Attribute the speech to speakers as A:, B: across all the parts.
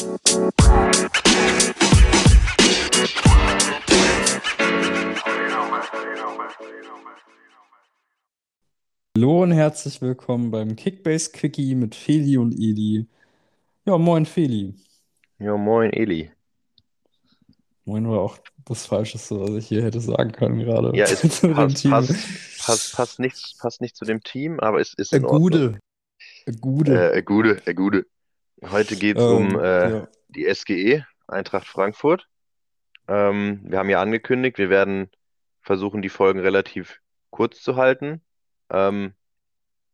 A: Hallo und herzlich willkommen beim Kickbase Quickie mit Feli und Eli. Ja, moin Feli.
B: Ja, moin, Eli.
A: Moin war auch das Falscheste, was ich hier hätte sagen können gerade
B: Ja, es passt, passt, passt, passt, nicht, passt nicht zu dem Team, aber es ist
A: Äh,
B: in Ordnung.
A: Gude. Äh, Gude.
B: Äh, Gude, äh, Gude. Heute geht es um
A: Ähm,
B: äh,
A: ja.
B: die SGE, Eintracht Frankfurt. Ähm, wir haben ja angekündigt, wir werden versuchen, die Folgen relativ kurz zu halten. Ähm,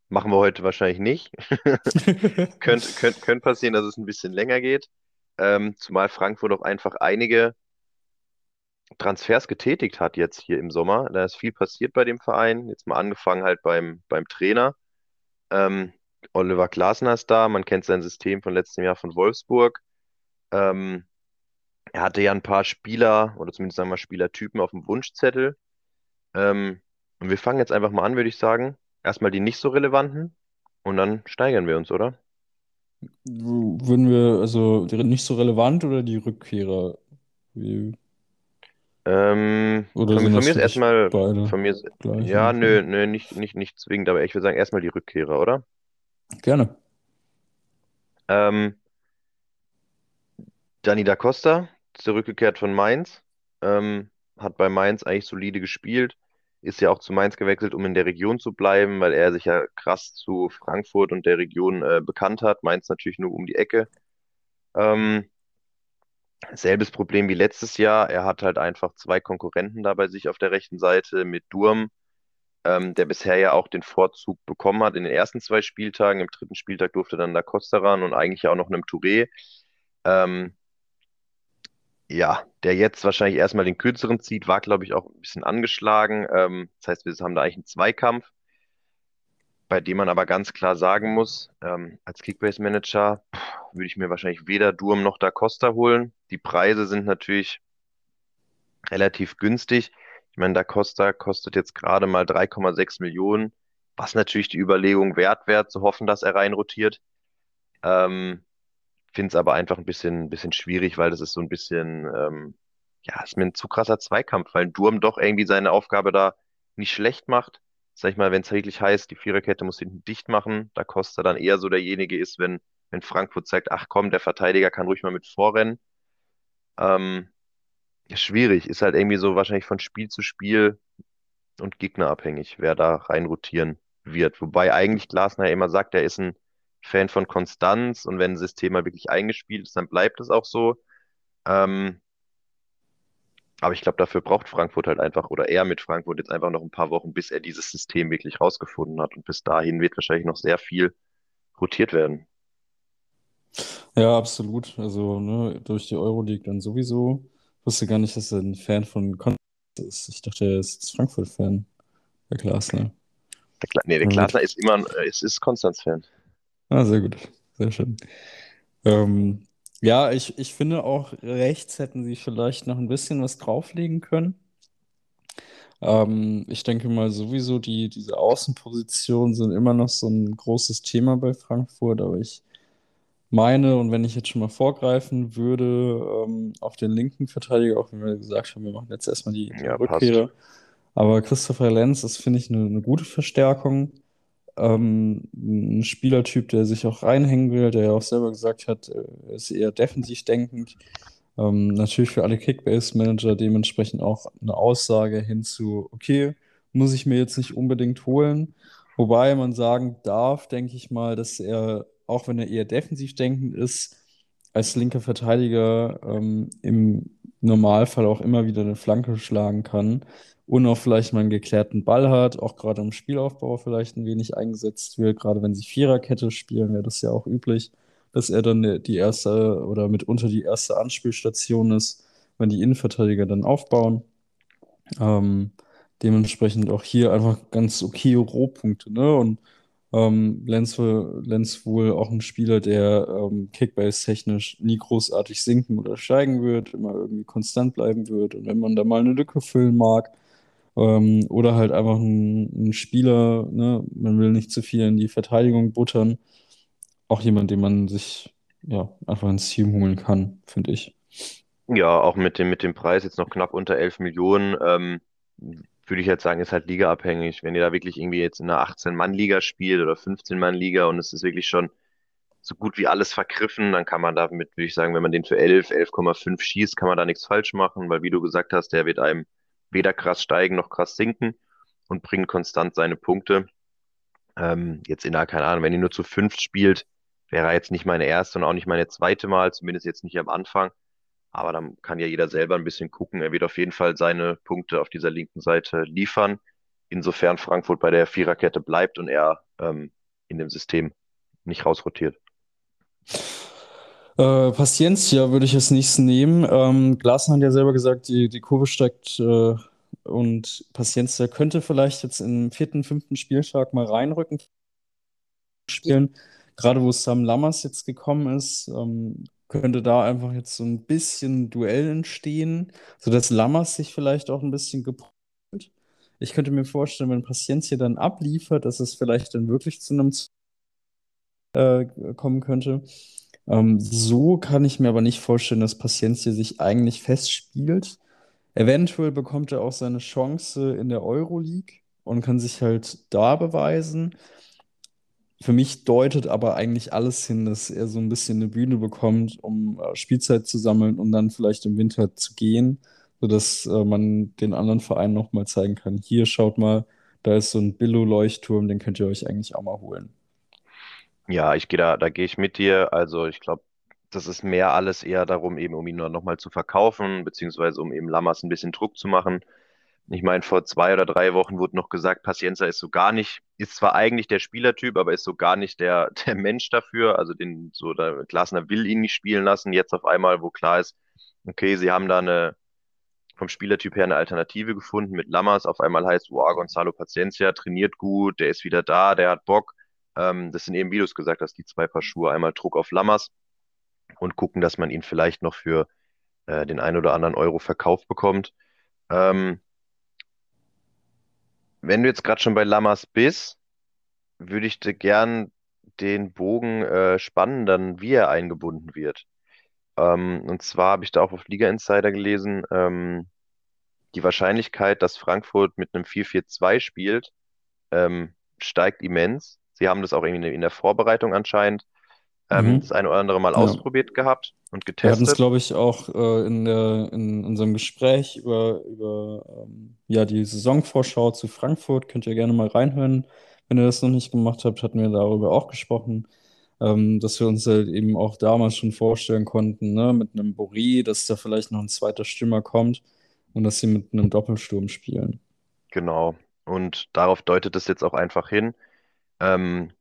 B: machen wir heute wahrscheinlich nicht. Könnte könnt, könnt passieren, dass es ein bisschen länger geht. Ähm, zumal Frankfurt auch einfach einige Transfers getätigt hat jetzt hier im Sommer. Da ist viel passiert bei dem Verein. Jetzt mal angefangen halt beim, beim Trainer. Ähm, Oliver Glasner ist da. Man kennt sein System von letztem Jahr von Wolfsburg. Ähm, er hatte ja ein paar Spieler oder zumindest sagen wir Spielertypen auf dem Wunschzettel. Ähm, und wir fangen jetzt einfach mal an, würde ich sagen. Erstmal die nicht so relevanten und dann steigern wir uns, oder?
A: Würden wir, also die nicht so relevant oder die Rückkehrer? Wie,
B: Ähm,
A: oder
B: von, von mir ist erstmal, von mir ist, ja, nö, nö, nicht, nicht, nicht zwingend, aber ich würde sagen, erstmal die Rückkehrer, oder?
A: Gerne.
B: Ähm, Dani da Costa, zurückgekehrt von Mainz, ähm, hat bei Mainz eigentlich solide gespielt, ist ja auch zu Mainz gewechselt, um in der Region zu bleiben, weil er sich ja krass zu Frankfurt und der Region äh, bekannt hat. Mainz natürlich nur um die Ecke. Ähm, selbes Problem wie letztes Jahr. Er hat halt einfach zwei Konkurrenten da bei sich auf der rechten Seite mit Durm, ähm, der bisher ja auch den Vorzug bekommen hat in den ersten zwei Spieltagen. Im dritten Spieltag durfte dann da Costa ran und eigentlich auch noch einem Touré. Ähm, Ja, der jetzt wahrscheinlich erstmal den kürzeren zieht, war, glaube ich, auch ein bisschen angeschlagen. Ähm, das heißt, wir haben da eigentlich einen Zweikampf, bei dem man aber ganz klar sagen muss, ähm, als Kickbase-Manager würde ich mir wahrscheinlich weder Durm noch Da Costa holen. Die Preise sind natürlich relativ günstig. Ich meine, Da Costa kostet jetzt gerade mal 3,6 Millionen, was natürlich die Überlegung wert wäre, zu hoffen, dass er reinrotiert. Ähm, Finde es aber einfach ein bisschen, bisschen schwierig, weil das ist so ein bisschen, ähm, ja, ist mir ein zu krasser Zweikampf, weil Durm doch irgendwie seine Aufgabe da nicht schlecht macht. Sag ich mal, wenn es wirklich heißt, die Viererkette muss hinten dicht machen, da Costa dann eher so derjenige ist, wenn, wenn Frankfurt sagt, ach komm, der Verteidiger kann ruhig mal mit vorrennen. Ähm, ist schwierig, ist halt irgendwie so wahrscheinlich von Spiel zu Spiel und Gegner abhängig, wer da reinrotieren wird. Wobei eigentlich Glasner ja immer sagt, er ist ein Fan von Konstanz und wenn System mal wirklich eingespielt ist, dann bleibt es auch so. Ähm, aber ich glaube, dafür braucht Frankfurt halt einfach oder er mit Frankfurt jetzt einfach noch ein paar Wochen, bis er dieses System wirklich rausgefunden hat. Und bis dahin wird wahrscheinlich noch sehr viel rotiert werden.
A: Ja, absolut. Also, ne, durch die Euroleague dann sowieso. Ich wusste gar nicht, dass er ein Fan von Konstanz ist. Ich dachte, er ist Frankfurt-Fan, der Glasner.
B: Der, Kla nee, der. Glasner ist immer, äh, es ist Konstanz-Fan.
A: Ah, sehr gut. Sehr schön. Ähm, ja, ich, ich finde auch rechts hätten sie vielleicht noch ein bisschen was drauflegen können. Ähm, ich denke mal sowieso, die, diese Außenpositionen sind immer noch so ein großes Thema bei Frankfurt, aber ich meine, und wenn ich jetzt schon mal vorgreifen würde, ähm, auf den linken Verteidiger, auch wenn wir gesagt haben, wir machen jetzt erstmal die, die
B: Ja.
A: Rückkehrer. Aber Christopher Lenz ist, finde ich, eine, eine gute Verstärkung. Ähm, ein Spielertyp, der sich auch reinhängen will, der ja auch selber gesagt hat, äh, er ist eher defensiv denkend. Ähm, natürlich für alle Kickbase-Manager dementsprechend auch eine Aussage hinzu, okay, muss ich mir jetzt nicht unbedingt holen. Wobei man sagen darf, denke ich mal, dass er, auch wenn er eher defensiv denkend ist, als linker Verteidiger ähm, im Normalfall auch immer wieder eine Flanke schlagen kann und auch vielleicht mal einen geklärten Ball hat, auch gerade im Spielaufbau vielleicht ein wenig eingesetzt wird. Gerade wenn sie Viererkette spielen, wäre das ja auch üblich, dass er dann die erste oder mitunter die erste Anspielstation ist, wenn die Innenverteidiger dann aufbauen. Ähm, dementsprechend auch hier einfach ganz okay Rohpunkte, ne? Und ähm, Lenz, Lenz wohl auch ein Spieler, der ähm, Kickbase-technisch nie großartig sinken oder steigen wird, immer irgendwie konstant bleiben wird. Und wenn man da mal eine Lücke füllen mag, ähm, oder halt einfach ein, ein Spieler, ne, man will nicht zu viel in die Verteidigung buttern, auch jemand, den man sich ja, einfach ins Team holen kann, finde ich.
B: Ja, auch mit dem, mit dem Preis jetzt noch knapp unter 11 Millionen, ähm, würde ich jetzt sagen, ist halt ligaabhängig. Wenn ihr da wirklich irgendwie jetzt in einer 18-Mann-Liga spielt oder 15-Mann-Liga und es ist wirklich schon so gut wie alles vergriffen, dann kann man damit, würde ich sagen, wenn man den für 11, 11,5 schießt, kann man da nichts falsch machen, weil wie du gesagt hast, der wird einem weder krass steigen noch krass sinken und bringt konstant seine Punkte. Ähm, jetzt in der, keine Ahnung, wenn ihr nur zu fünft spielt, wäre er jetzt nicht meine erste und auch nicht meine zweite Mal, zumindest jetzt nicht am Anfang. Aber dann kann ja jeder selber ein bisschen gucken. Er wird auf jeden Fall seine Punkte auf dieser linken Seite liefern, insofern Frankfurt bei der Viererkette bleibt und er ähm, in dem System nicht rausrotiert.
A: Äh, Paciencia würde ich als nächstes nehmen. Ähm, Glasner hat ja selber gesagt, die, die Kurve steigt äh, und Paciencia könnte vielleicht jetzt im vierten, fünften Spieltag mal reinrücken spielen. Gerade wo Sam Lammers jetzt gekommen ist, ähm, könnte da einfach jetzt so ein bisschen Duell entstehen, sodass Lammers sich vielleicht auch ein bisschen geprüft. Ich könnte mir vorstellen, wenn Paciencia dann abliefert, dass es vielleicht dann wirklich zu einem äh, kommen könnte. Ähm, so kann ich mir aber nicht vorstellen, dass Paciencia sich eigentlich festspielt. Eventuell bekommt er auch seine Chance in der Euroleague und kann sich halt da beweisen. Für mich deutet aber eigentlich alles hin, dass er so ein bisschen eine Bühne bekommt, um äh, Spielzeit zu sammeln und dann vielleicht im Winter zu gehen, sodass äh, man den anderen Vereinen nochmal zeigen kann, hier schaut mal, da ist so ein Billo-Leuchtturm, den könnt ihr euch eigentlich auch mal holen.
B: Ja, ich gehe da, da gehe ich mit dir. Also ich glaube, das ist mehr alles eher darum, eben um ihn nochmal zu verkaufen, beziehungsweise um eben Lammers ein bisschen Druck zu machen. Ich meine, vor zwei oder drei Wochen wurde noch gesagt, Pacienza ist so gar nicht, ist zwar eigentlich der Spielertyp, aber ist so gar nicht der, der Mensch dafür. Also den, so, der Glasner will ihn nicht spielen lassen. Jetzt auf einmal, wo klar ist, okay, sie haben da eine, vom Spielertyp her eine Alternative gefunden mit Lammers. Auf einmal heißt, wow, Gonzalo Paciencia trainiert gut, der ist wieder da, der hat Bock. Ähm, das sind eben, wie du es gesagt hast, die zwei Paar Schuhe. Einmal Druck auf Lammers und gucken, dass man ihn vielleicht noch für äh, den ein oder anderen Euro verkauft bekommt. Ähm, wenn du jetzt gerade schon bei Lammers bist, würde ich dir gern den Bogen äh, spannen, dann wie er eingebunden wird. Ähm, und zwar habe ich da auch auf Liga Insider gelesen, ähm, die Wahrscheinlichkeit, dass Frankfurt mit einem 4-4-2 spielt, ähm, steigt immens. Sie haben das auch irgendwie in der Vorbereitung anscheinend ähm,
A: Mhm.
B: das eine oder andere Mal
A: Ja.
B: ausprobiert gehabt und
A: Wir hatten es,
B: getestet.
A: glaube ich, auch äh, in der, in unserem Gespräch über, über ähm, ja, die Saisonvorschau zu Frankfurt. Könnt ihr gerne mal reinhören. Wenn ihr das noch nicht gemacht habt, hatten wir darüber auch gesprochen, ähm, dass wir uns halt eben auch damals schon vorstellen konnten, ne, mit einem Boré, dass da vielleicht noch ein zweiter Stürmer kommt und dass sie mit einem Doppelsturm spielen.
B: Genau. Und darauf deutet es jetzt auch einfach hin. Ähm,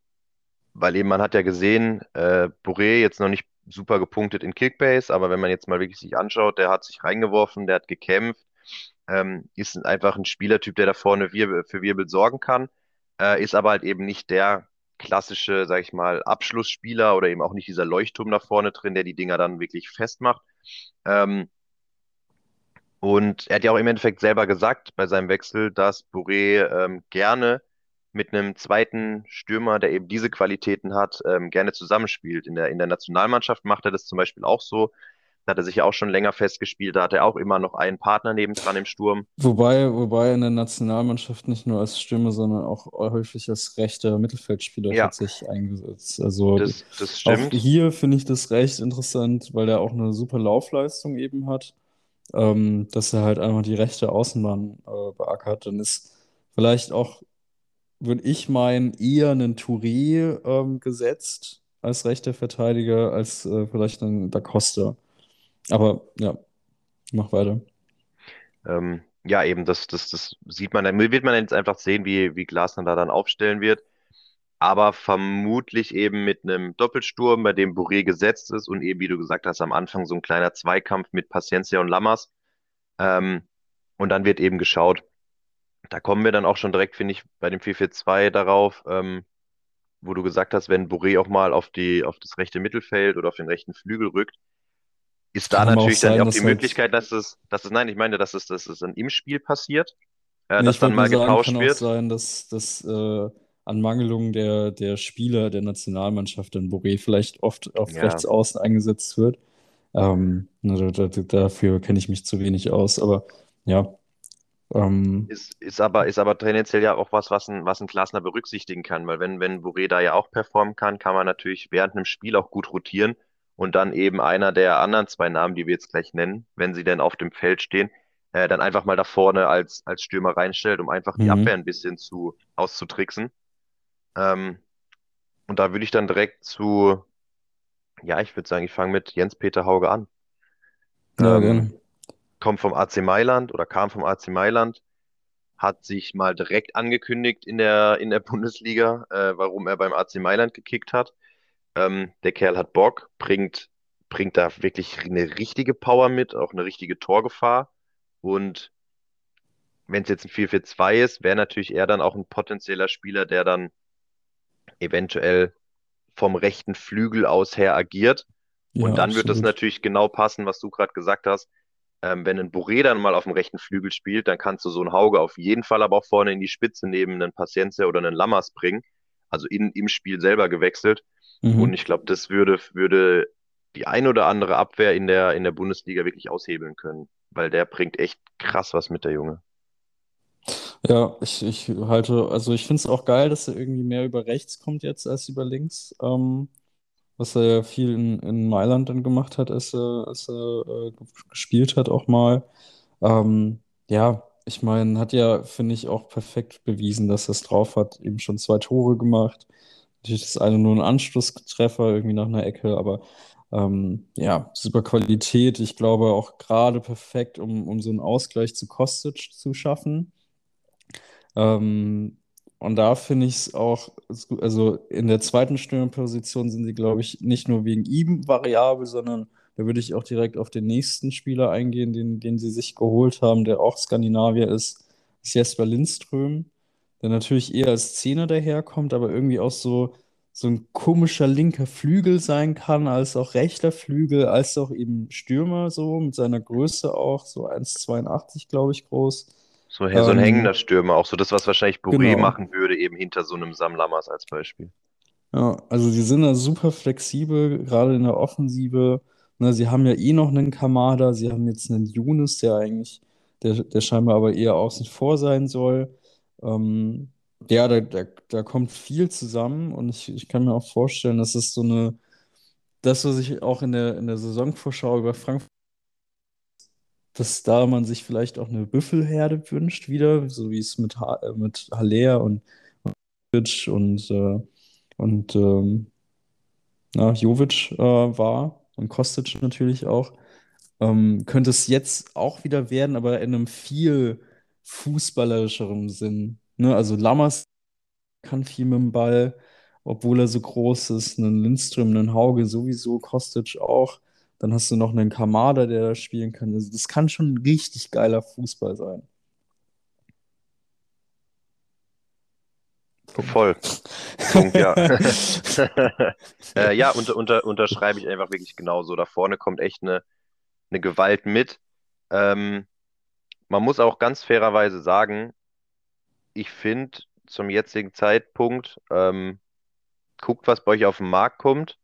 B: weil eben man hat ja gesehen, äh, Boré jetzt noch nicht super gepunktet in Kickbase, aber wenn man jetzt mal wirklich sich anschaut, der hat sich reingeworfen, der hat gekämpft, ähm, ist einfach ein Spielertyp, der da vorne Wirbel, für Wirbel sorgen kann, äh, ist aber halt eben nicht der klassische, sag ich mal, Abschlussspieler oder eben auch nicht dieser Leuchtturm da vorne drin, der die Dinger dann wirklich festmacht. Ähm, und er hat ja auch im Endeffekt selber gesagt bei seinem Wechsel, dass Boré ähm, gerne mit einem zweiten Stürmer, der eben diese Qualitäten hat, ähm, gerne zusammenspielt. In der, in der Nationalmannschaft macht er das zum Beispiel auch so. Da hat er sich ja auch schon länger festgespielt. Da hat er auch immer noch einen Partner nebendran im Sturm.
A: Wobei, wobei in der Nationalmannschaft nicht nur als Stürmer, sondern auch häufig als rechter Mittelfeldspieler
B: Ja,
A: tatsächlich eingesetzt. Also
B: das, das
A: auch
B: stimmt.
A: hier finde ich das recht interessant, weil er auch eine super Laufleistung eben hat, ähm, dass er halt einfach die rechte Außenbahn äh, beackert. Dann ist vielleicht auch, würde ich meinen, eher ein Touré ähm, gesetzt als rechter Verteidiger als äh, vielleicht ein Da Costa. Aber ja, mach weiter.
B: Ähm, ja, eben, das, das, das sieht man, dann wird man jetzt einfach sehen, wie, wie Glasner da dann aufstellen wird. Aber vermutlich eben mit einem Doppelsturm, bei dem Boré gesetzt ist und eben, wie du gesagt hast, am Anfang so ein kleiner Zweikampf mit Paciencia und Lammers. Ähm, und dann wird eben geschaut. Da kommen wir dann auch schon direkt, finde ich, bei dem 4-4-2 darauf, ähm, wo du gesagt hast, wenn Boré auch mal auf die, auf das rechte Mittelfeld oder auf den rechten Flügel rückt, ist da
A: Kann
B: natürlich dann
A: sein,
B: auch die. Möglichkeit, dass es, dass es, nein, ich meine, dass es, dass es dann im Spiel passiert, äh,
A: Nee,
B: dass dann mal
A: sagen,
B: getauscht
A: kann auch
B: wird.
A: sein, dass, dass äh, an Mangelungen der, der Spieler der Nationalmannschaft, denn Boré vielleicht oft auf rechts
B: Ja,
A: außen eingesetzt wird. Ähm, da, dafür kenne ich mich zu wenig aus, aber ja, ähm,
B: ist, ist aber, ist aber tendenziell ja auch was, was ein, was ein Glasner berücksichtigen kann, weil wenn, wenn Boré da ja auch performen kann, kann man natürlich während einem Spiel auch gut rotieren und dann eben einer der anderen zwei Namen, die wir jetzt gleich nennen, wenn sie denn auf dem Feld stehen, äh, dann einfach mal da vorne als, als Stürmer reinstellt, um einfach die Abwehr
A: mhm.
B: ein bisschen zu auszutricksen. Ähm, und da würde ich dann direkt zu, ja, ich würde sagen, ich fange mit Jens-Peter Hauge an.
A: Ja,
B: Ähm,
A: gerne.
B: Kommt vom AC Mailand oder kam vom AC Mailand, hat sich mal direkt angekündigt in der, in der Bundesliga, äh, warum er beim AC Mailand gekickt hat. Ähm, der Kerl hat Bock, bringt, bringt da wirklich eine richtige Power mit, auch eine richtige Torgefahr. Und wenn es jetzt ein 4-4-2 ist, wäre natürlich er dann auch ein potenzieller Spieler, der dann eventuell vom rechten Flügel aus her agiert.
A: Ja,
B: Und dann wird das
A: absolut.
B: natürlich genau passen, was du gerade gesagt hast. Ähm, wenn ein Boré dann mal auf dem rechten Flügel spielt, dann kannst du so einen Hauge auf jeden Fall aber auch vorne in die Spitze neben einen Paciencia oder einen Lammers bringen. Also in, im Spiel selber gewechselt. Und
A: Mhm.
B: ich glaube, das würde, würde die ein oder andere Abwehr in der, in der Bundesliga wirklich aushebeln können. Weil der bringt echt krass was mit, der Junge.
A: Ja, ich, ich halte, also ich finde es auch geil, dass er irgendwie mehr über rechts kommt jetzt als über links. Ähm, was er ja viel in, in Mailand dann gemacht hat, als er, als er äh, gespielt hat auch mal. Ähm, ja, ich meine, hat ja, finde ich, auch perfekt bewiesen, dass er es drauf hat. Eben schon zwei Tore gemacht. Natürlich das eine nur ein Anschlusstreffer irgendwie nach einer Ecke, aber ähm, ja, super Qualität. Ich glaube auch gerade perfekt, um, um so einen Ausgleich zu Kostic zu schaffen. Ähm, und da finde ich es auch, also in der zweiten Stürmerposition sind sie, glaube ich, nicht nur wegen ihm variabel, sondern da würde ich auch direkt auf den nächsten Spieler eingehen, den, den sie sich geholt haben, der auch Skandinavier ist, ist Jesper Lindström, der natürlich eher als Zehner daherkommt, aber irgendwie auch so, so ein komischer linker Flügel sein kann, als auch rechter Flügel, als auch eben Stürmer so, mit seiner Größe auch, so 1,82 glaube ich, groß.
B: So, so ein hängender
A: Ähm,
B: Stürmer, auch so das, was wahrscheinlich Boré
A: genau.
B: machen würde, eben hinter so einem Sam Lammers als Beispiel.
A: Ja, also die sind da super flexibel, gerade in der Offensive. Ne, sie haben ja eh noch einen Kamada, sie haben jetzt einen Younes, der eigentlich, der, der scheinbar aber eher außen vor sein soll. Ähm, ja, da, da, da kommt viel zusammen und ich, ich kann mir auch vorstellen, dass es so eine, das, was ich auch in der, in der Saisonvorschau über Frankfurt, dass da man sich vielleicht auch eine Büffelherde wünscht wieder, so wie es mit, ha äh, mit Haller und und, äh, und ähm, ja, Jovic äh, war und Kostic natürlich auch, ähm, könnte es jetzt auch wieder werden, aber in einem viel fußballerischeren Sinn. Ne? Also Lammers kann viel mit dem Ball, obwohl er so groß ist. Einen Lindström, einen Hauge sowieso, Kostic auch. Dann hast du noch einen Kamada, der da spielen kann. Also das kann schon ein richtig geiler Fußball sein.
B: Voll. Punkt, ja. Äh, ja, unter, unter, unterschreibe ich einfach wirklich genauso. Da vorne kommt echt eine, eine Gewalt mit. Ähm, man muss auch ganz fairerweise sagen, ich finde zum jetzigen Zeitpunkt, ähm, guckt, was bei euch auf den Markt kommt.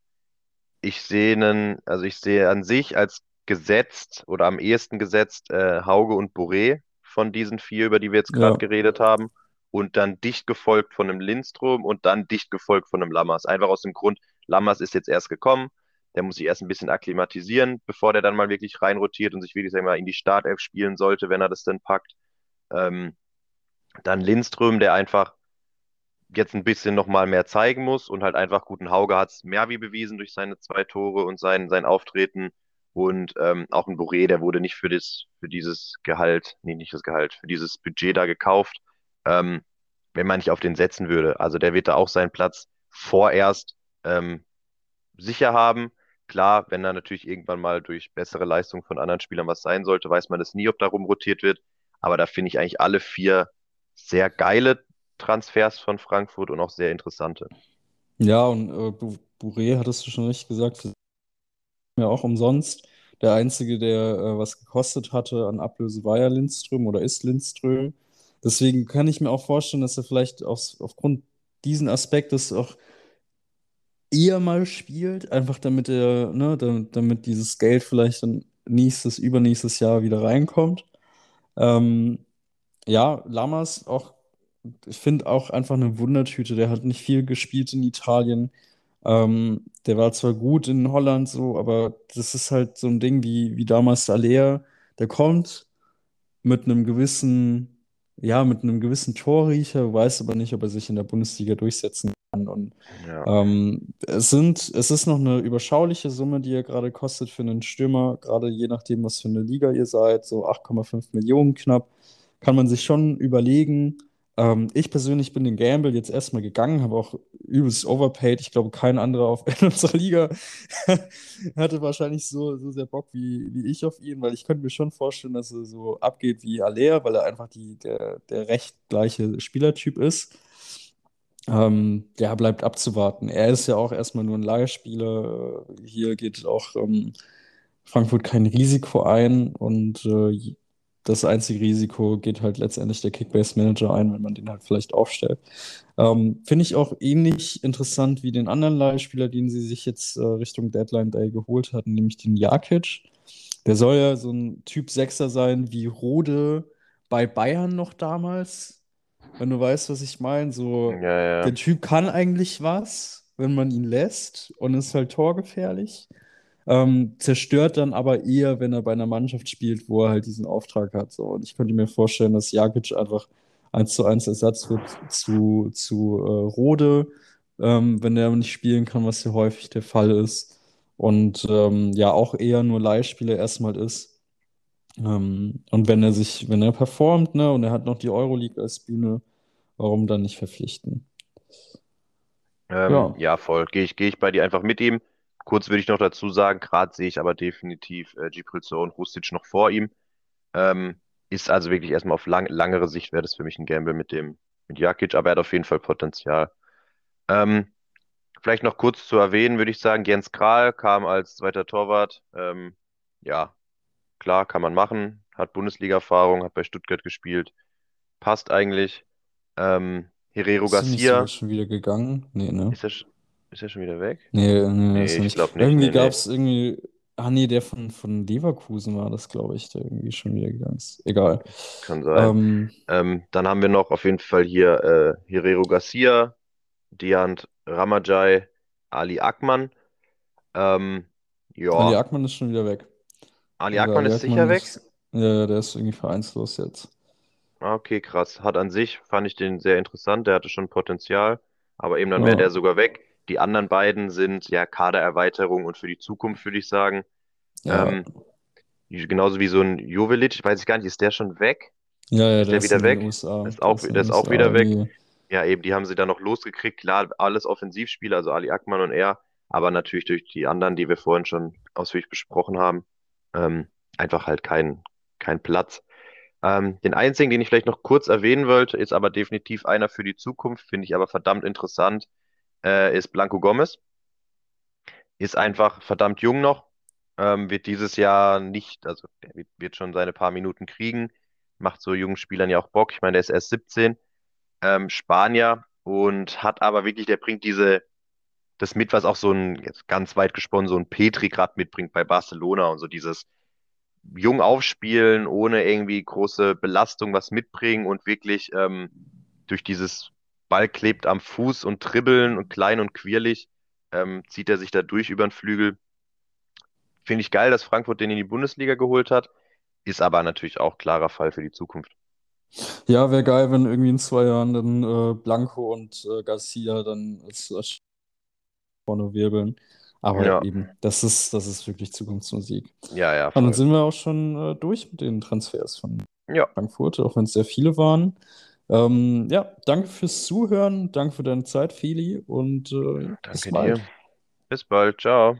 B: Ich sehe einen, also ich sehe an sich als gesetzt oder am ehesten gesetzt äh, Hauge und Boré von diesen vier, über die wir jetzt gerade
A: Ja,
B: geredet haben. Und dann dicht gefolgt von einem Lindstrom und dann dicht gefolgt von einem Lammers. Einfach aus dem Grund, Lammers ist jetzt erst gekommen. Der muss sich erst ein bisschen akklimatisieren, bevor der dann mal wirklich reinrotiert und sich wirklich, wir mal, in die Startelf spielen sollte, wenn er das denn packt. Ähm, dann Lindström, der einfach jetzt ein bisschen nochmal mehr zeigen muss und halt einfach guten Hauge hat es mehr wie bewiesen durch seine zwei Tore und sein, sein Auftreten. Und ähm, auch ein Boré, der wurde nicht für das, für dieses Gehalt, nee, nicht das Gehalt, für dieses Budget da gekauft, ähm, wenn man nicht auf den setzen würde. Also der wird da auch seinen Platz vorerst ähm, sicher haben. Klar, wenn da natürlich irgendwann mal durch bessere Leistung von anderen Spielern was sein sollte, weiß man das nie, ob da rumrotiert wird. Aber da finde ich eigentlich alle vier sehr geile Transfers von Frankfurt und auch sehr interessante.
A: ja, und äh, Bourré, hattest du schon richtig gesagt, ja auch umsonst. Der Einzige, der äh, was gekostet hatte an Ablöse, war ja Lindström oder ist Lindström. Deswegen kann ich mir auch vorstellen, dass er vielleicht aus, aufgrund diesen Aspekt, dass auch eher mal spielt, einfach damit er, ne, damit, damit dieses Geld vielleicht dann nächstes, übernächstes Jahr wieder reinkommt. Ähm, ja, Lamas auch, ich finde auch einfach eine Wundertüte. Der hat nicht viel gespielt in Italien. Ähm, der war zwar gut in Holland so, aber das ist halt so ein Ding wie, wie damals Alea. Der kommt mit einem gewissen, ja, mit einem gewissen Torriecher, weiß aber nicht, ob er sich in der Bundesliga durchsetzen kann. Und
B: Ja.
A: ähm, es sind, es ist noch eine überschauliche Summe, die er gerade kostet für einen Stürmer, gerade je nachdem, was für eine Liga ihr seid, so 8,5 Millionen knapp, kann man sich schon überlegen. Ähm, ich persönlich bin den Gamble jetzt erstmal gegangen, habe auch übelst overpaid. Ich glaube, kein anderer auf in unserer Liga hatte wahrscheinlich so, so sehr Bock wie, wie ich auf ihn, weil ich könnte mir schon vorstellen, dass er so abgeht wie Aller, weil er einfach die, der, der recht gleiche Spielertyp ist. Ähm, ja, bleibt abzuwarten. Er ist ja auch erstmal nur ein Leihspieler. Hier geht auch ähm, Frankfurt kein Risiko ein und äh, das einzige Risiko geht halt letztendlich der Kickbase-Manager ein, wenn man den halt vielleicht aufstellt. Ähm, Finde ich auch ähnlich interessant wie den anderen Leihspieler, den sie sich jetzt äh, Richtung Deadline Day geholt hatten, nämlich den Jakic. Der soll ja so ein Typ Sechser sein wie Rode bei Bayern noch damals wenn du weißt, was ich meine. So,
B: Ja, ja.
A: der Typ kann eigentlich was, wenn man ihn lässt und ist halt torgefährlich. Ähm, zerstört dann aber eher, wenn er bei einer Mannschaft spielt, wo er halt diesen Auftrag hat. So. Und ich könnte mir vorstellen, dass Jakic einfach eins zu eins Ersatz wird zu, zu äh, Rode, ähm, wenn der nicht spielen kann, was ja häufig der Fall ist. Und ähm, ja, auch eher nur Leihspieler erstmal ist. Ähm, und wenn er sich, wenn er performt, ne, und er hat noch die Euroleague als Bühne, warum dann nicht verpflichten?
B: Ähm,
A: Ja,
B: ja, voll. Gehe ich, geh ich bei dir einfach mit ihm. Kurz würde ich noch dazu sagen, gerade sehe ich aber definitiv äh, Giprilzo und Rustic noch vor ihm. Ähm, ist also wirklich erstmal auf lang, langere Sicht wäre das für mich ein Gamble mit dem, mit Jakic, aber er hat auf jeden Fall Potenzial. Ähm, vielleicht noch kurz zu erwähnen, würde ich sagen, Jens Kral kam als zweiter Torwart. Ähm, ja, klar, kann man machen. Hat Bundesliga-Erfahrung, hat bei Stuttgart gespielt. Passt eigentlich. Ähm, Herrero
A: ist er
B: Garcia,
A: schon wieder gegangen? Nee, ne?
B: ist er, ist er schon wieder weg?
A: Nee, nee,
B: Nee, ich glaube nicht.
A: Irgendwie
B: Nee,
A: gab
B: nee.
A: es irgendwie, ah nee, der von, von Leverkusen war das, glaube ich, der irgendwie schon wieder gegangen ist. Egal.
B: Kann sein.
A: Ähm,
B: Ähm, dann haben wir noch auf jeden Fall hier äh, Herrero Garcia, Diant Ramajai, Ali Akman. Ähm,
A: Ali
B: ja,
A: Akman ist schon wieder weg.
B: Ali Akman
A: Ali
B: ist sicher weg.
A: ja, der ist irgendwie vereinslos jetzt.
B: Ah, Okay, krass. Hat an sich, fand ich den sehr interessant. Der hatte schon Potenzial, aber eben dann wäre
A: Ja,
B: der sogar weg. Die anderen beiden sind ja Kadererweiterung und für die Zukunft, würde ich sagen.
A: ja,
B: Ähm, genauso wie so ein Jovelic, weiß ich gar nicht, ist der schon weg?
A: ja, ja,
B: Ist
A: der
B: der
A: ist
B: wieder
A: den
B: weg?
A: USA.
B: Ist
A: Der
B: auch,
A: ist in
B: der ist auch wieder weg. Ja, eben, die haben sie dann noch losgekriegt. Klar, alles Offensivspieler, also Ali Akman und er, aber natürlich durch die anderen, die wir vorhin schon ausführlich besprochen haben, ähm, einfach halt kein, kein Platz. Ähm, den einzigen, den ich vielleicht noch kurz erwähnen wollte, ist aber definitiv einer für die Zukunft, finde ich aber verdammt interessant, äh, ist Blanco Gomez. Ist einfach verdammt jung noch, ähm, wird dieses Jahr nicht, also der wird, schon seine paar Minuten kriegen, macht so jungen Spielern ja auch Bock. Ich meine, der ist erst 17 ähm, Spanier und hat aber wirklich, der bringt diese, das mit, was auch so ein, jetzt ganz weit gesponnen, so ein Petri gerade mitbringt bei Barcelona und so dieses jung aufspielen, ohne irgendwie große Belastung was mitbringen und wirklich ähm, durch dieses Ball klebt am Fuß und dribbeln und klein und quirlig, ähm, zieht er sich da durch über den Flügel. Finde ich geil, dass Frankfurt den in die Bundesliga geholt hat, ist aber natürlich auch klarer Fall für die Zukunft.
A: Ja, wäre geil, wenn irgendwie in zwei Jahren dann äh, Blanco und äh, Garcia dann als, als vorne wirbeln. Aber
B: Ja,
A: eben, das ist, das ist wirklich Zukunftsmusik.
B: ja, ja,
A: Und dann sind wir auch schon äh, durch mit den Transfers von
B: Ja,
A: Frankfurt, auch wenn es sehr viele waren. Ähm, ja, danke fürs Zuhören, danke für deine Zeit, Feli, und äh, ja, bis
B: danke
A: bald.
B: dir. Bis bald. Ciao.